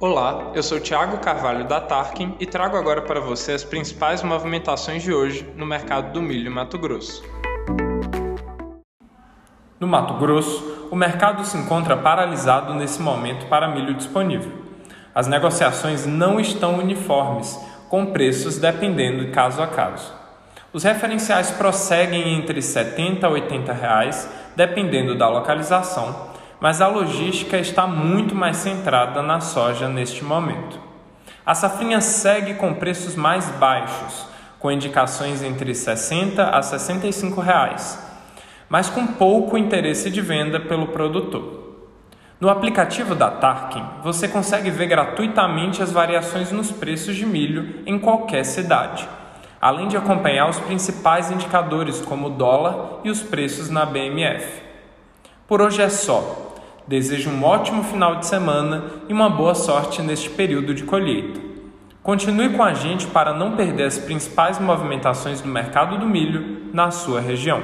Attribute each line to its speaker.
Speaker 1: Olá, eu sou Thiago Carvalho da Tarkin e trago agora para você as principais movimentações de hoje no mercado do milho em Mato Grosso. No Mato Grosso, o mercado se encontra paralisado nesse momento para milho disponível. As negociações não estão uniformes, com preços dependendo de caso a caso. Os referenciais prosseguem entre R$ 70 a 80 reais, dependendo da localização, mas a logística está muito mais centrada na soja neste momento. A safrinha segue com preços mais baixos, com indicações entre 60 a 65 reais, mas com pouco interesse de venda pelo produtor. No aplicativo da Tarkin, você consegue ver gratuitamente as variações nos preços de milho em qualquer cidade, além de acompanhar os principais indicadores como o dólar e os preços na BMF. Por hoje é só. Desejo um ótimo final de semana e uma boa sorte neste período de colheita. Continue com a gente para não perder as principais movimentações do mercado do milho na sua região.